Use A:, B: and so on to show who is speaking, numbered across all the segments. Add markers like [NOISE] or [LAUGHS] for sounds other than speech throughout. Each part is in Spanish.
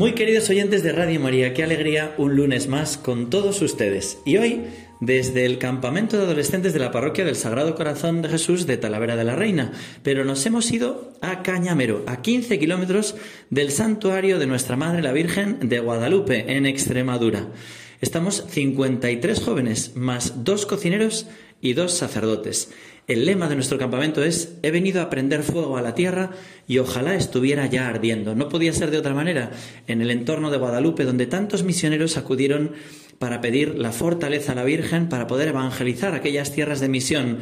A: Muy queridos oyentes de Radio María, qué alegría un lunes más con todos ustedes. Y hoy, desde el campamento de adolescentes de la parroquia del Sagrado Corazón de Jesús de Talavera de la Reina, pero nos hemos ido a Cañamero, a 15 kilómetros del santuario de Nuestra Madre la Virgen de Guadalupe, en Extremadura. Estamos 53 jóvenes, más dos cocineros y dos sacerdotes. El lema de nuestro campamento es He venido a prender fuego a la tierra y ojalá estuviera ya ardiendo. No podía ser de otra manera en el entorno de Guadalupe, donde tantos misioneros acudieron para pedir la fortaleza a la Virgen para poder evangelizar aquellas tierras de misión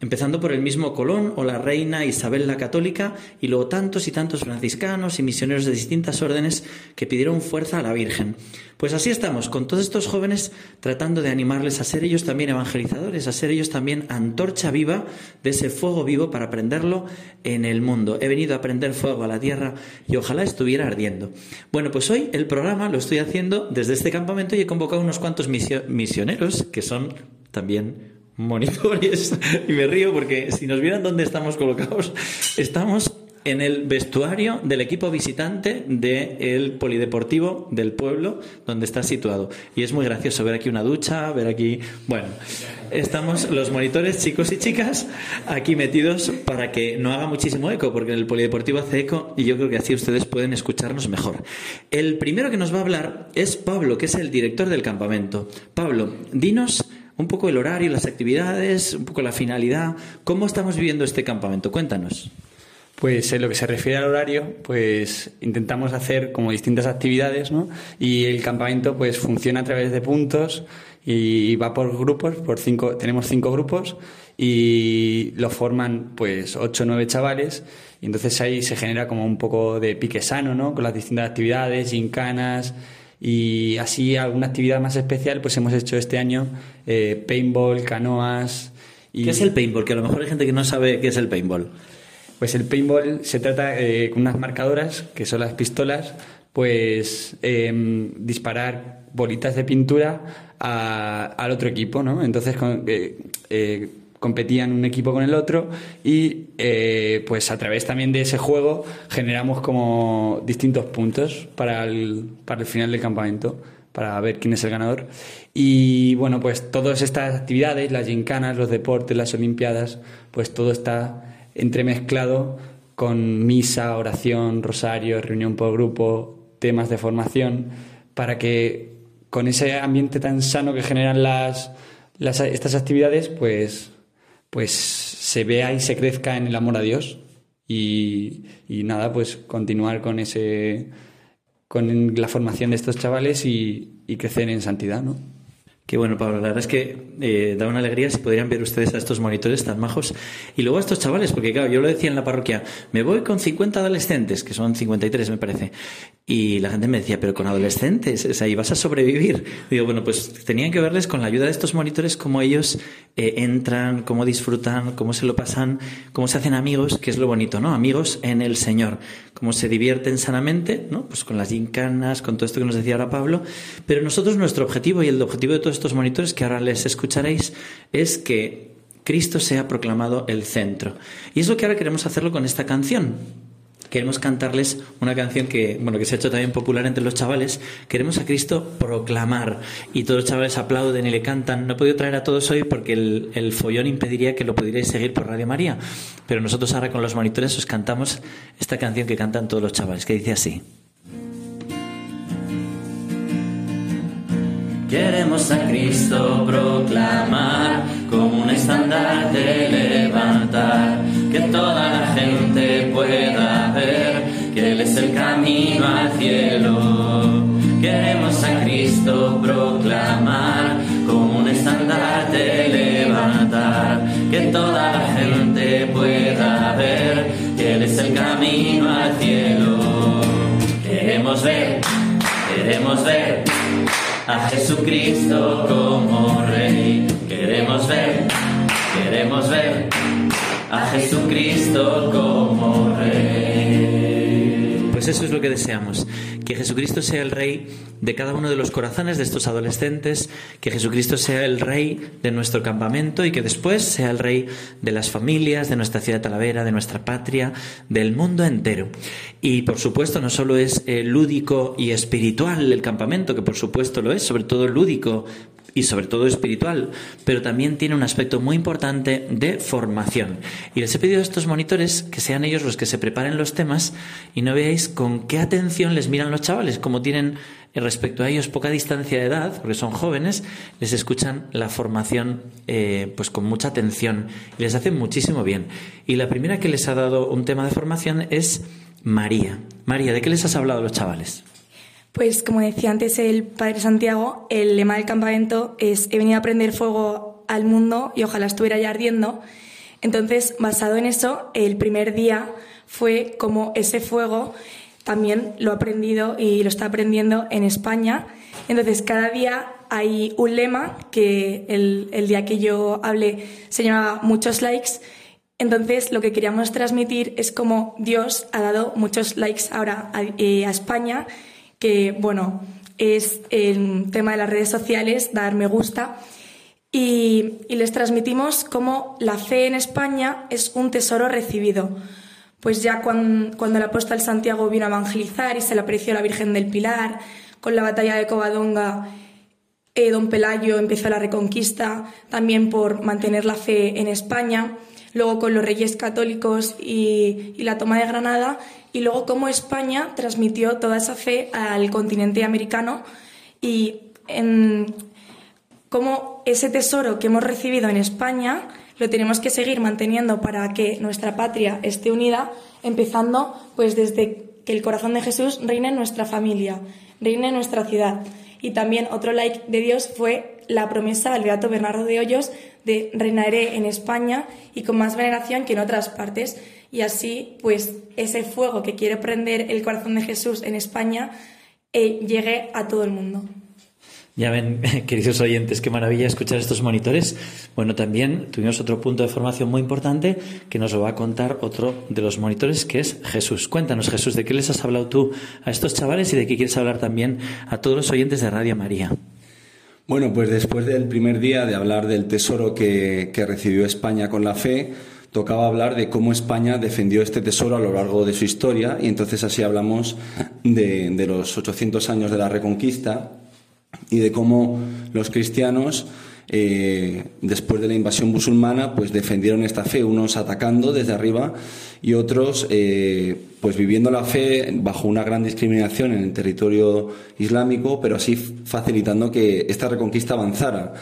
A: empezando por el mismo Colón o la reina Isabel la Católica y luego tantos y tantos franciscanos y misioneros de distintas órdenes que pidieron fuerza a la Virgen. Pues así estamos, con todos estos jóvenes tratando de animarles a ser ellos también evangelizadores, a ser ellos también antorcha viva de ese fuego vivo para prenderlo en el mundo. He venido a prender fuego a la tierra y ojalá estuviera ardiendo. Bueno, pues hoy el programa lo estoy haciendo desde este campamento y he convocado unos cuantos misioneros que son también monitores [LAUGHS] y me río porque si nos vieran dónde estamos colocados, [LAUGHS] estamos en el vestuario del equipo visitante del polideportivo del pueblo donde está situado. Y es muy gracioso ver aquí una ducha, ver aquí... Bueno, estamos los monitores, chicos y chicas, aquí metidos para que no haga muchísimo eco, porque el polideportivo hace eco y yo creo que así ustedes pueden escucharnos mejor. El primero que nos va a hablar es Pablo, que es el director del campamento. Pablo, dinos un poco el horario, las actividades, un poco la finalidad. ¿Cómo estamos viviendo este campamento? Cuéntanos.
B: Pues en lo que se refiere al horario, pues intentamos hacer como distintas actividades, ¿no? Y el campamento pues funciona a través de puntos y va por grupos, por cinco, tenemos cinco grupos y lo forman pues ocho o nueve chavales y entonces ahí se genera como un poco de pique sano, ¿no? Con las distintas actividades, gincanas, y así alguna actividad más especial, pues hemos hecho este año eh, paintball, canoas.
A: Y... ¿Qué es el paintball? Que a lo mejor hay gente que no sabe qué es el paintball.
B: Pues el paintball se trata eh, con unas marcadoras, que son las pistolas, pues em, disparar bolitas de pintura al otro equipo, ¿no? Entonces, eh, competían un equipo con el otro y eh, pues a través también de ese juego generamos como distintos puntos para el, para el final del campamento para ver quién es el ganador. Y bueno pues todas estas actividades las gincanas los deportes las olimpiadas pues todo está entremezclado con misa oración rosario reunión por grupo temas de formación para que con ese ambiente tan sano que generan las, las estas actividades pues pues se vea y se crezca en el amor a Dios y, nada, pues continuar con ese con la formación de estos chavales y, y crecer en santidad, ¿no?
A: Qué bueno, Pablo. La verdad es que eh, da una alegría si podrían ver ustedes a estos monitores tan majos. Y luego a estos chavales, porque claro, yo lo decía en la parroquia, me voy con 50 adolescentes, que son 53 me parece. Y la gente me decía, pero con adolescentes, o sea, ¿y vas a sobrevivir? digo, bueno, pues tenían que verles con la ayuda de estos monitores cómo ellos eh, entran, cómo disfrutan, cómo se lo pasan, cómo se hacen amigos, que es lo bonito, ¿no? Amigos en el Señor. Cómo se divierten sanamente, ¿no? Pues con las gincanas, con todo esto que nos decía ahora Pablo. Pero nosotros, nuestro objetivo y el objetivo de todos estos monitores que ahora les escucharéis es que Cristo sea proclamado el centro. Y es lo que ahora queremos hacerlo con esta canción queremos cantarles una canción que, bueno, que se ha hecho también popular entre los chavales. Queremos a Cristo proclamar. Y todos los chavales aplauden y le cantan. No he podido traer a todos hoy porque el, el follón impediría que lo pudierais seguir por Radio María. Pero nosotros ahora con los monitores os cantamos esta canción que cantan todos los chavales, que dice así.
C: Queremos a Cristo proclamar, como un estandarte levantar, que toda la gente pueda ver que Él es el camino al cielo. Queremos a Cristo proclamar, como un estandarte levantar, que toda la gente pueda ver que Él es el camino al cielo. Queremos ver, queremos ver a Jesucristo como Rey. Queremos ver, queremos ver a Jesucristo como Rey.
A: Pues eso es lo que deseamos, que Jesucristo sea el Rey de cada uno de los corazones de estos adolescentes, que Jesucristo sea el Rey de nuestro campamento y que después sea el Rey de las familias, de nuestra ciudad de Talavera, de nuestra patria, del mundo entero. Y por supuesto no solo es eh, lúdico y espiritual el campamento, que por supuesto lo es, sobre todo lúdico y sobre todo espiritual, pero también tiene un aspecto muy importante de formación. Y les he pedido a estos monitores que sean ellos los que se preparen los temas y no veáis con qué atención les miran los chavales, como tienen eh, respecto a ellos poca distancia de edad, porque son jóvenes, les escuchan la formación eh, pues con mucha atención y les hace muchísimo bien. Y la primera que les ha dado un tema de formación es María. María, ¿de qué les has hablado a los chavales?
D: Pues como decía antes el Padre Santiago, el lema del campamento es he venido a prender fuego al mundo y ojalá estuviera ya ardiendo. Entonces, basado en eso, el primer día fue como ese fuego también lo he aprendido y lo está aprendiendo en España. Entonces, cada día hay un lema que el, el día que yo hablé se llamaba Muchos likes. Entonces, lo que queríamos transmitir es como Dios ha dado muchos likes ahora a, eh, a España que, bueno, es el tema de las redes sociales, dar me gusta. Y, les transmitimos cómo la fe en España es un tesoro recibido. Pues ya cuando, cuando el apóstol Santiago vino a evangelizar y se le apareció la Virgen del Pilar, con la batalla de Covadonga, eh, don Pelayo empezó la reconquista también por mantener la fe en España, luego con los reyes católicos y, la toma de Granada, y luego cómo España transmitió toda esa fe al continente americano y en cómo ese tesoro que hemos recibido en España lo tenemos que seguir manteniendo para que nuestra patria esté unida, empezando pues desde que el corazón de Jesús reine en nuestra familia, reine en nuestra ciudad. Y también otro like de Dios fue la promesa al Beato Bernardo de Hoyos de reinaré en España y con más veneración que en otras partes y así pues ese fuego que quiere prender el corazón de Jesús en España eh, llegue a todo el mundo.
A: Ya ven, [LAUGHS] queridos oyentes, qué maravilla escuchar estos monitores. Bueno, también tuvimos otro punto de formación muy importante que nos lo va a contar otro de los monitores, que es Jesús. Cuéntanos, Jesús, ¿de qué les has hablado tú a estos chavales y de qué quieres hablar también a todos los oyentes de Radio María?
E: Bueno, pues después del primer día de hablar del tesoro que, que recibió España con la fe, tocaba hablar de cómo España defendió este tesoro a lo largo de su historia y entonces así hablamos de, de los 800 años de la Reconquista y de cómo los cristianos eh, después de la invasión musulmana, pues defendieron esta fe, unos atacando desde arriba y otros eh, pues viviendo la fe bajo una gran discriminación en el territorio islámico, pero así facilitando que esta reconquista avanzara.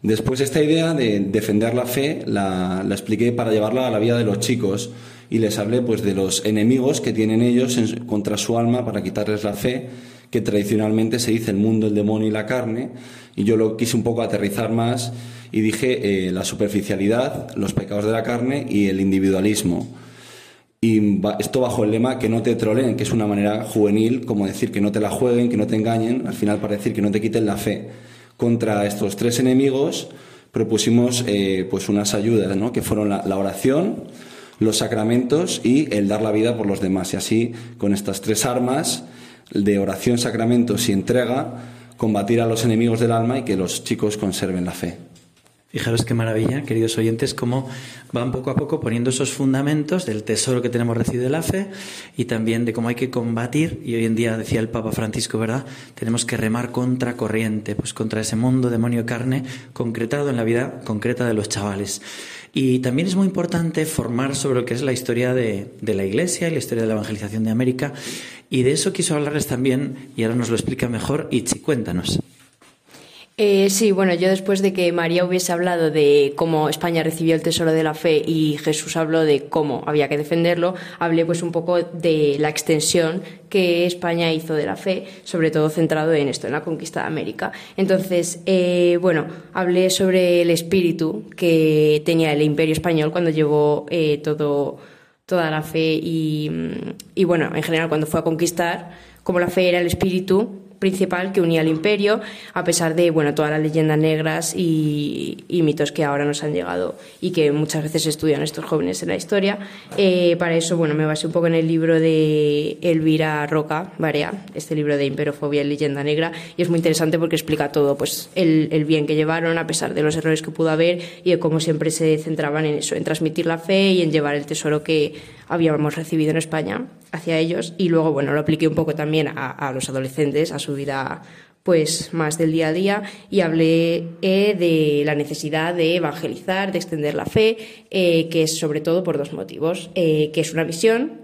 E: Después esta idea de defender la fe la, expliqué para llevarla a la vida de los chicos y les hablé pues de los enemigos que tienen ellos contra su alma para quitarles la fe, que tradicionalmente se dice el mundo, el demonio y la carne, y yo lo quise un poco aterrizar más y dije eh, la superficialidad, los pecados de la carne y el individualismo. Y esto bajo el lema que no te troleen, que es una manera juvenil, como decir que no te la jueguen, que no te engañen, al final para decir que no te quiten la fe contra estos tres enemigos propusimos eh, pues unas ayudas, ¿no? que fueron la, la, oración, los sacramentos y el dar la vida por los demás. Y así, con estas tres armas de oración, sacramentos y entrega, combatir a los enemigos del alma y que los chicos conserven la fe.
A: Fijaros qué maravilla, queridos oyentes, cómo van poco a poco poniendo esos fundamentos del tesoro que tenemos recibido de la fe y también de cómo hay que combatir, y hoy en día decía el Papa Francisco, ¿verdad? Tenemos que remar contra corriente, pues contra ese mundo demonio carne concretado en la vida concreta de los chavales. Y también es muy importante formar sobre lo que es la historia de, de la Iglesia y la historia de la evangelización de América. Y de eso quiso hablarles también, y ahora nos lo explica mejor, Ichi, cuéntanos.
F: Eh, sí, bueno, yo después de que María hubiese hablado de cómo España recibió el tesoro de la fe y Jesús habló de cómo había que defenderlo, hablé pues un poco de la extensión que España hizo de la fe, sobre todo centrado en esto, en la conquista de América. Entonces, eh, bueno, hablé sobre el espíritu que tenía el Imperio español cuando llevó eh, todo, toda la fe y, y, bueno, en general cuando fue a conquistar, como la fe era el espíritu principal que unía al imperio, a pesar de bueno, todas las leyendas negras y, mitos que ahora nos han llegado y que muchas veces estudian estos jóvenes en la historia. Eh, para eso bueno, me basé un poco en el libro de Elvira Roca, Barea, este libro de Imperofobia y leyenda negra, y es muy interesante porque explica todo, pues el, el bien que llevaron a pesar de los errores que pudo haber y de cómo siempre se centraban en eso, en transmitir la fe y en llevar el tesoro que habíamos recibido en España hacia ellos. Y luego, bueno, lo apliqué un poco también a, los adolescentes, a su vida pues más del día a día y hablé eh, de la necesidad de evangelizar, de extender la fe, eh, que es sobre todo por dos motivos, eh, que es una visión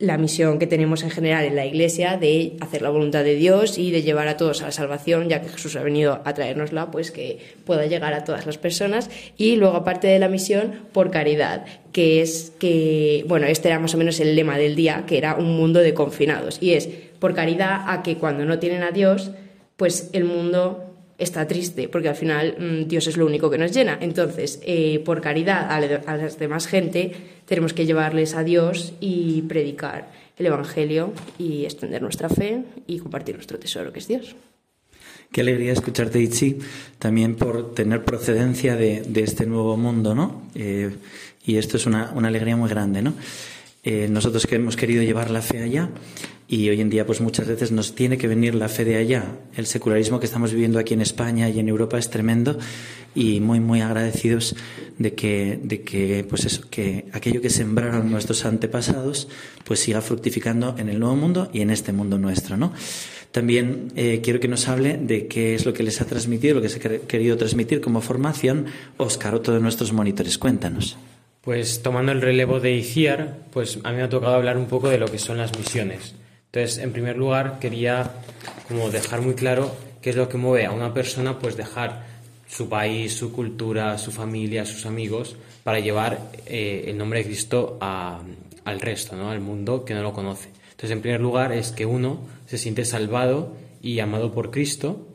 F: la misión que tenemos en general en la Iglesia de hacer la voluntad de Dios y de llevar a todos a la salvación, ya que Jesús ha venido a traérnosla, pues que pueda llegar a todas las personas. Y luego, aparte de la misión, por caridad, que es que, bueno, este era más o menos el lema del día, que era un mundo de confinados. Y es por caridad a que cuando no tienen a Dios, pues el mundo está triste, porque al final mm, Dios es lo único que nos llena. Entonces, eh, por caridad a, la, las demás gente, tenemos que llevarles a Dios y predicar el Evangelio y extender nuestra fe y compartir nuestro tesoro, que es Dios.
A: Qué alegría escucharte, Itzi, también por tener procedencia de, este nuevo mundo, ¿no? Eh, y esto es una, una, alegría muy grande, ¿no? Eh, nosotros que hemos querido llevar la fe allá, y hoy en día, pues muchas veces nos tiene que venir la fe de allá. El secularismo que estamos viviendo aquí en España y en Europa es tremendo y muy, muy agradecidos de que, de que, pues eso, que aquello que sembraron nuestros antepasados, pues siga fructificando en el nuevo mundo y en este mundo nuestro, ¿no? También eh, quiero que nos hable de qué es lo que les ha transmitido, lo que se ha querido transmitir como formación Oscar, otro de nuestros monitores. Cuéntanos.
G: Pues tomando el relevo de ICIAR, pues a mí me ha tocado hablar un poco de lo que son las misiones. Entonces, en primer lugar, quería como dejar muy claro qué es lo que mueve a una persona, pues dejar su país, su cultura, su familia, sus amigos, para llevar eh, el nombre de Cristo al resto, ¿no? al mundo que no lo conoce. Entonces, en primer lugar, es que uno se siente salvado y amado por Cristo,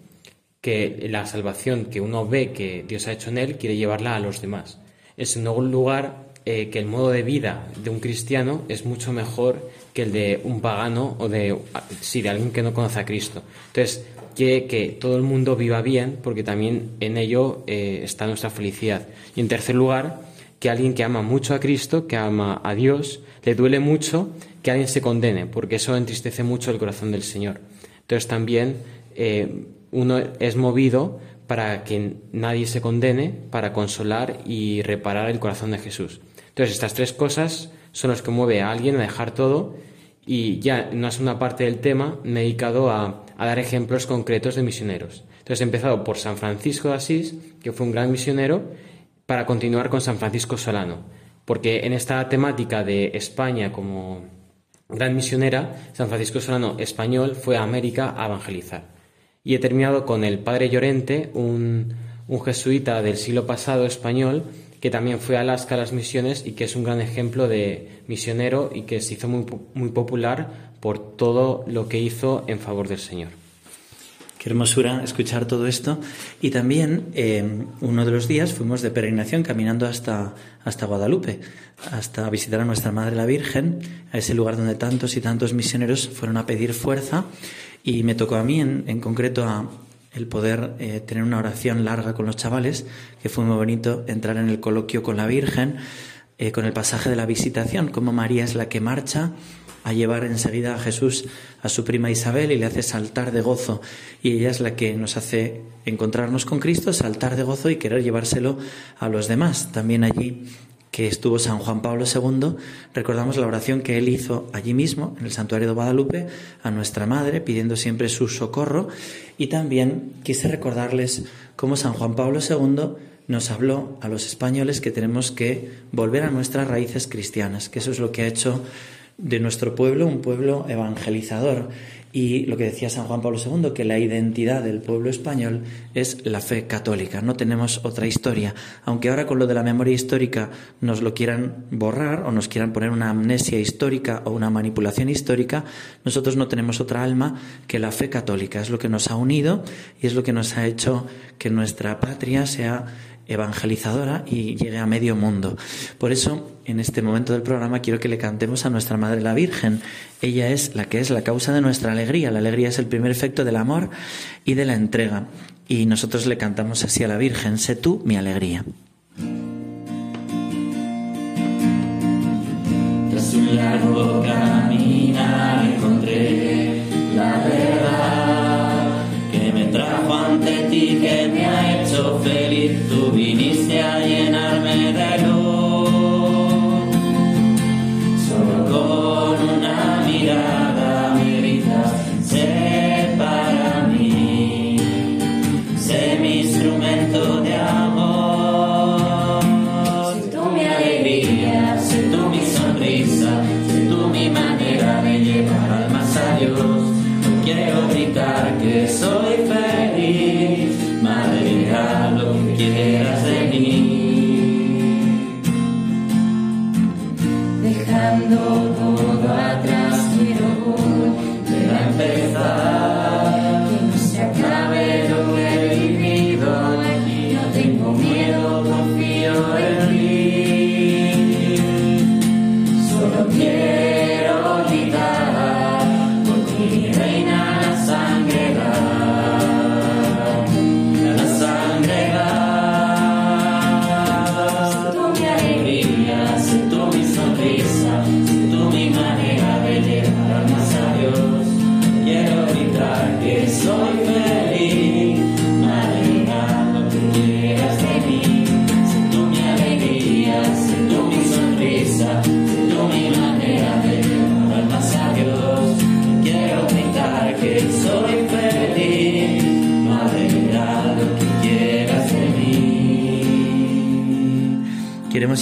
G: que la salvación que uno ve que Dios ha hecho en él, quiere llevarla a los demás. En segundo lugar, eh, que el modo de vida de un cristiano es mucho mejor que el de un pagano o de, sí, de alguien que no conoce a Cristo. Entonces, quiere que todo el mundo viva bien porque también en ello eh, está nuestra felicidad. Y en tercer lugar, que alguien que ama mucho a Cristo, que ama a Dios, le duele mucho que alguien se condene, porque eso entristece mucho el corazón del Señor. Entonces también eh, uno es movido para que nadie se condene, para consolar y reparar el corazón de Jesús. Entonces, estas tres cosas son las que mueve a alguien a dejar todo y ya no es una parte del tema, me he dedicado a, dar ejemplos concretos de misioneros. Entonces he empezado por San Francisco de Asís, que fue un gran misionero, para continuar con San Francisco Solano, porque en esta temática de España como gran misionera, San Francisco Solano español fue a América a evangelizar. Y he terminado con el padre Llorente, un, un jesuita del siglo pasado español, que también fue a Alaska a las misiones y que es un gran ejemplo de misionero y que se hizo muy, muy popular por todo lo que hizo en favor del Señor.
A: Qué hermosura escuchar todo esto. Y también eh, uno de los días fuimos de peregrinación caminando hasta, hasta Guadalupe, hasta visitar a nuestra Madre la Virgen, a ese lugar donde tantos y tantos misioneros fueron a pedir fuerza. Y me tocó a mí en, en concreto a, el poder eh, tener una oración larga con los chavales, que fue muy bonito entrar en el coloquio con la Virgen, eh, con el pasaje de la visitación, como María es la que marcha a llevar enseguida a Jesús a su prima Isabel y le hace saltar de gozo. Y ella es la que nos hace encontrarnos con Cristo, saltar de gozo y querer llevárselo a los demás. También allí que estuvo San Juan Pablo II, recordamos la oración que él hizo allí mismo, en el santuario de Guadalupe, a nuestra Madre, pidiendo siempre su socorro. Y también quise recordarles cómo San Juan Pablo II nos habló a los españoles que tenemos que volver a nuestras raíces cristianas, que eso es lo que ha hecho de nuestro pueblo un pueblo evangelizador y lo que decía San Juan Pablo II, que la identidad del pueblo español es la fe católica, no tenemos otra historia. Aunque ahora con lo de la memoria histórica nos lo quieran borrar o nos quieran poner una amnesia histórica o una manipulación histórica, nosotros no tenemos otra alma que la fe católica. Es lo que nos ha unido y es lo que nos ha hecho que nuestra patria sea evangelizadora y llegue a medio mundo. Por eso, en este momento del programa quiero que le cantemos a nuestra Madre la Virgen. Ella es la que es la causa de nuestra alegría. La alegría es el primer efecto del amor y de la entrega. Y nosotros le cantamos así a la Virgen, sé tú mi alegría.
C: Tras un largo caminar encontré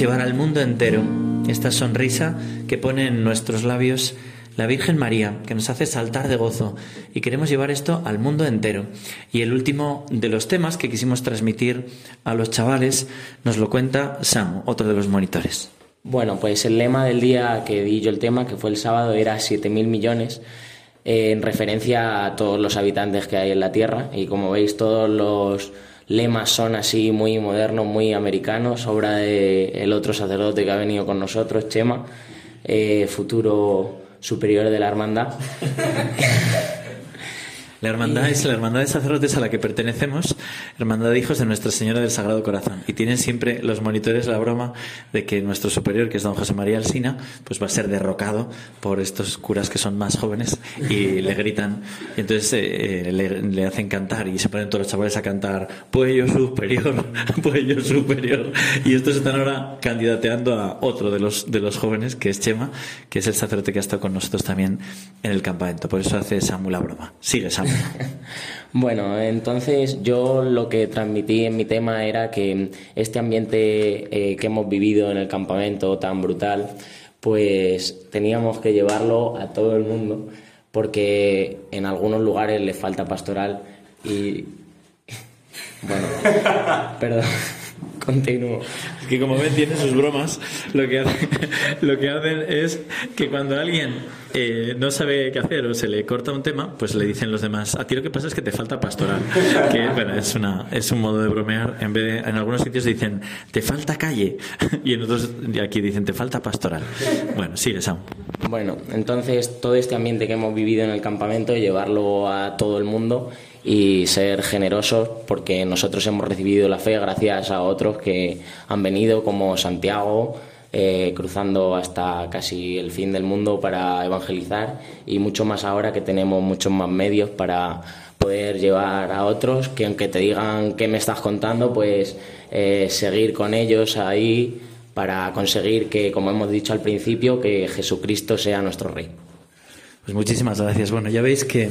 C: llevar
A: al mundo entero esta sonrisa que pone en nuestros labios la Virgen María, que nos hace saltar de gozo. Y queremos llevar esto al mundo entero. Y el último de los temas que quisimos transmitir a los chavales nos lo cuenta Samu, otro de los monitores.
H: Bueno, pues el lema del día que di yo el tema, que fue el sábado, era 7.000 millones, eh, en referencia a todos los habitantes que hay en la Tierra. Y como veis, todos los lemas son así muy modernos, muy americanos, obra de el otro sacerdote que ha venido con nosotros, Chema, eh, futuro superior de la hermandad. [LAUGHS]
A: La hermandad es la hermandad de sacerdotes a la que pertenecemos, hermandad de hijos de Nuestra Señora del Sagrado Corazón. Y tienen siempre los monitores la broma de que nuestro superior, que es don José María Alsina, pues va a ser derrocado por estos curas que son más jóvenes y [LAUGHS] le gritan. Y entonces eh, eh, le, le hacen cantar y se ponen todos los chavales a cantar Puello superior, [LAUGHS] Puello superior. Y estos están ahora candidateando a otro de los, de los jóvenes, que es Chema, que es el sacerdote que ha estado con nosotros también en el campamento. Por eso hace Samu la broma. Sigue, Samu. [LAUGHS]
H: Bueno, entonces yo lo que transmití en mi tema era que este ambiente eh, que hemos vivido en el campamento tan brutal, pues teníamos que llevarlo a todo el mundo, porque en algunos lugares le falta pastoral y... [LAUGHS] Bueno, [LAUGHS] perdón, continúo.
A: Que como ven, tiene sus bromas. Lo que, hacen, [LAUGHS] lo que hacen es que cuando alguien eh, no sabe qué hacer o se le corta un tema, pues le dicen los demás, a ti lo que pasa es que te falta pastoral. Que bueno, es, una, es un modo de bromear. En, vez de, en algunos sitios dicen, te falta calle. [LAUGHS] Y en otros aquí dicen, te falta pastoral. Bueno, sigue, Sam.
H: Bueno, entonces todo este ambiente que hemos vivido en el campamento, llevarlo a todo el mundo y ser generosos porque nosotros hemos recibido la fe gracias a otros que han venido como Santiago, eh, cruzando hasta casi el fin del mundo para evangelizar y mucho más ahora que tenemos muchos más medios para poder llevar a otros que aunque te digan qué me estás contando, pues eh, seguir con ellos ahí para conseguir que, como hemos dicho al principio, que Jesucristo sea nuestro Rey.
A: Pues muchísimas gracias. Bueno, ya veis que,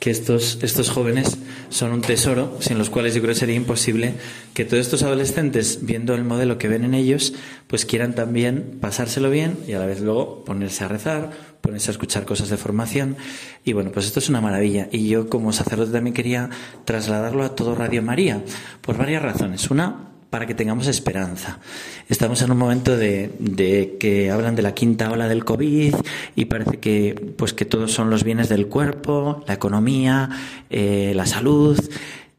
A: que estos, estos jóvenes son un tesoro sin los cuales yo creo que sería imposible que todos estos adolescentes, viendo el modelo que ven en ellos, pues quieran también pasárselo bien y a la vez luego ponerse a rezar, ponerse a escuchar cosas de formación. Y bueno, pues esto es una maravilla. Y yo como sacerdote también quería trasladarlo a todo Radio María por varias razones. Una, para que tengamos esperanza. Estamos en un momento de, que hablan de la quinta ola del COVID y parece que pues que todos son los bienes del cuerpo, la economía, eh, la salud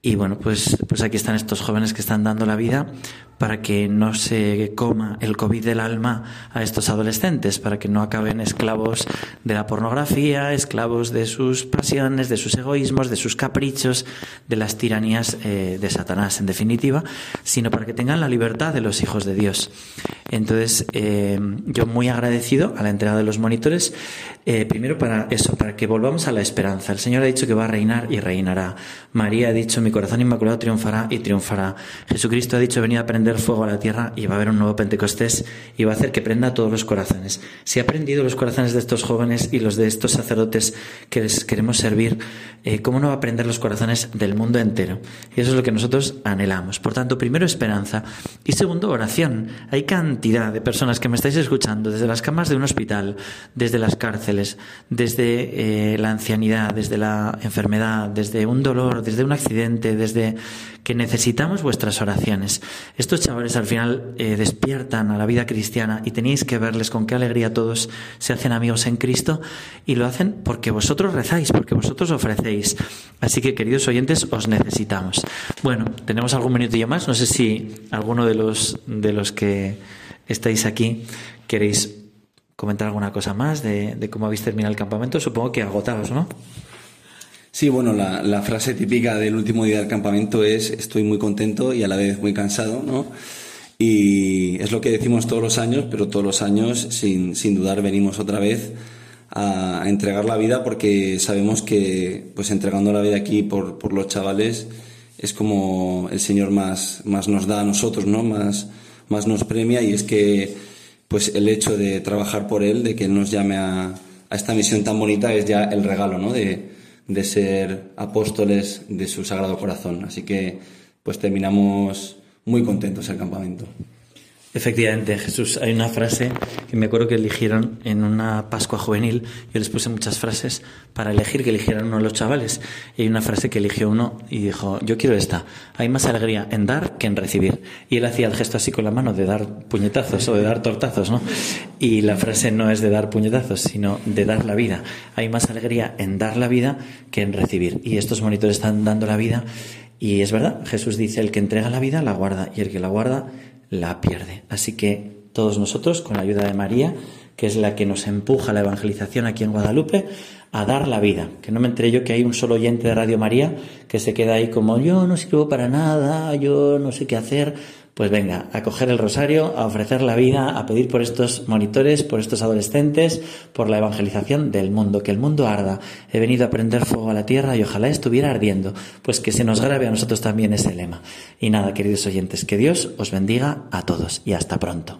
A: Y bueno, pues, pues aquí están estos jóvenes que están dando la vida para que no se coma el COVID del alma a estos adolescentes, para que no acaben esclavos de la pornografía, esclavos de sus pasiones, de sus egoísmos, de sus caprichos, de las tiranías eh, de Satanás, en definitiva, sino para que tengan la libertad de los hijos de Dios. Entonces, eh, yo muy agradecido a la entrega de los monitores, eh, primero para eso, para que volvamos a la esperanza. El Señor ha dicho que va a reinar y reinará. María ha dicho, mi corazón inmaculado triunfará y triunfará. Jesucristo ha dicho, venid a prender fuego a la tierra y va a haber un nuevo Pentecostés y va a hacer que prenda todos los corazones. Si ha prendido los corazones de estos jóvenes y los de estos sacerdotes que les queremos servir, eh, ¿cómo no va a prender los corazones del mundo entero? Y eso es lo que nosotros anhelamos. Por tanto, primero esperanza y segundo oración. Hay cantidad de personas que me estáis escuchando desde las camas de un hospital, desde las cárceles, desde eh, la ancianidad, desde la enfermedad, desde un dolor, desde un accidente, desde que necesitamos vuestras oraciones. Estos chavales al final eh, despiertan a la vida cristiana y tenéis que verles con qué alegría todos se hacen amigos en Cristo y lo hacen porque vosotros rezáis, porque vosotros ofrecéis. Así que, queridos oyentes, os necesitamos. Bueno, tenemos algún minutillo más. No sé si alguno de los, de los que estáis aquí queréis comentar alguna cosa más de, de cómo habéis terminado el campamento. Supongo que agotados, ¿no?
E: Sí, bueno, la, frase típica del último día del campamento es estoy muy contento y a la vez muy cansado, ¿no? Y es lo que decimos todos los años, pero todos los años, sin, sin dudar, venimos otra vez a, entregar la vida porque sabemos que, pues entregando la vida aquí por, por los chavales, es como el Señor más, más nos da a nosotros, ¿no? Más, más nos premia y es que, pues el hecho de trabajar por Él, de que Él nos llame a, a esta misión tan bonita, es ya el regalo, ¿no? De, de ser apóstoles de su Sagrado Corazón. Así que pues terminamos muy contentos el campamento.
A: Efectivamente, Jesús, hay una frase que me acuerdo que eligieron en una Pascua juvenil. Yo les puse muchas frases para elegir que eligieran uno de los chavales. Y hay una frase que eligió uno y dijo: Yo quiero esta. Hay más alegría en dar que en recibir. Y él hacía el gesto así con la mano de dar puñetazos o de dar tortazos, ¿no? Y la frase no es de dar puñetazos, sino de dar la vida. Hay más alegría en dar la vida que en recibir. Y estos monitores están dando la vida. Y es verdad, Jesús dice: El que entrega la vida la guarda, y el que la guarda la pierde. Así que todos nosotros, con la ayuda de María, que es la que nos empuja a la evangelización aquí en Guadalupe, a dar la vida. Que no me enteré yo que hay un solo oyente de Radio María que se queda ahí como yo no sirvo para nada, yo no sé qué hacer. Pues venga, a coger el rosario, a ofrecer la vida, a pedir por estos monitores, por estos adolescentes, por la evangelización del mundo, que el mundo arda. He venido a prender fuego a la tierra y ojalá estuviera ardiendo, pues que se nos grabe a nosotros también ese lema. Y nada, queridos oyentes, que Dios os bendiga a todos y hasta pronto.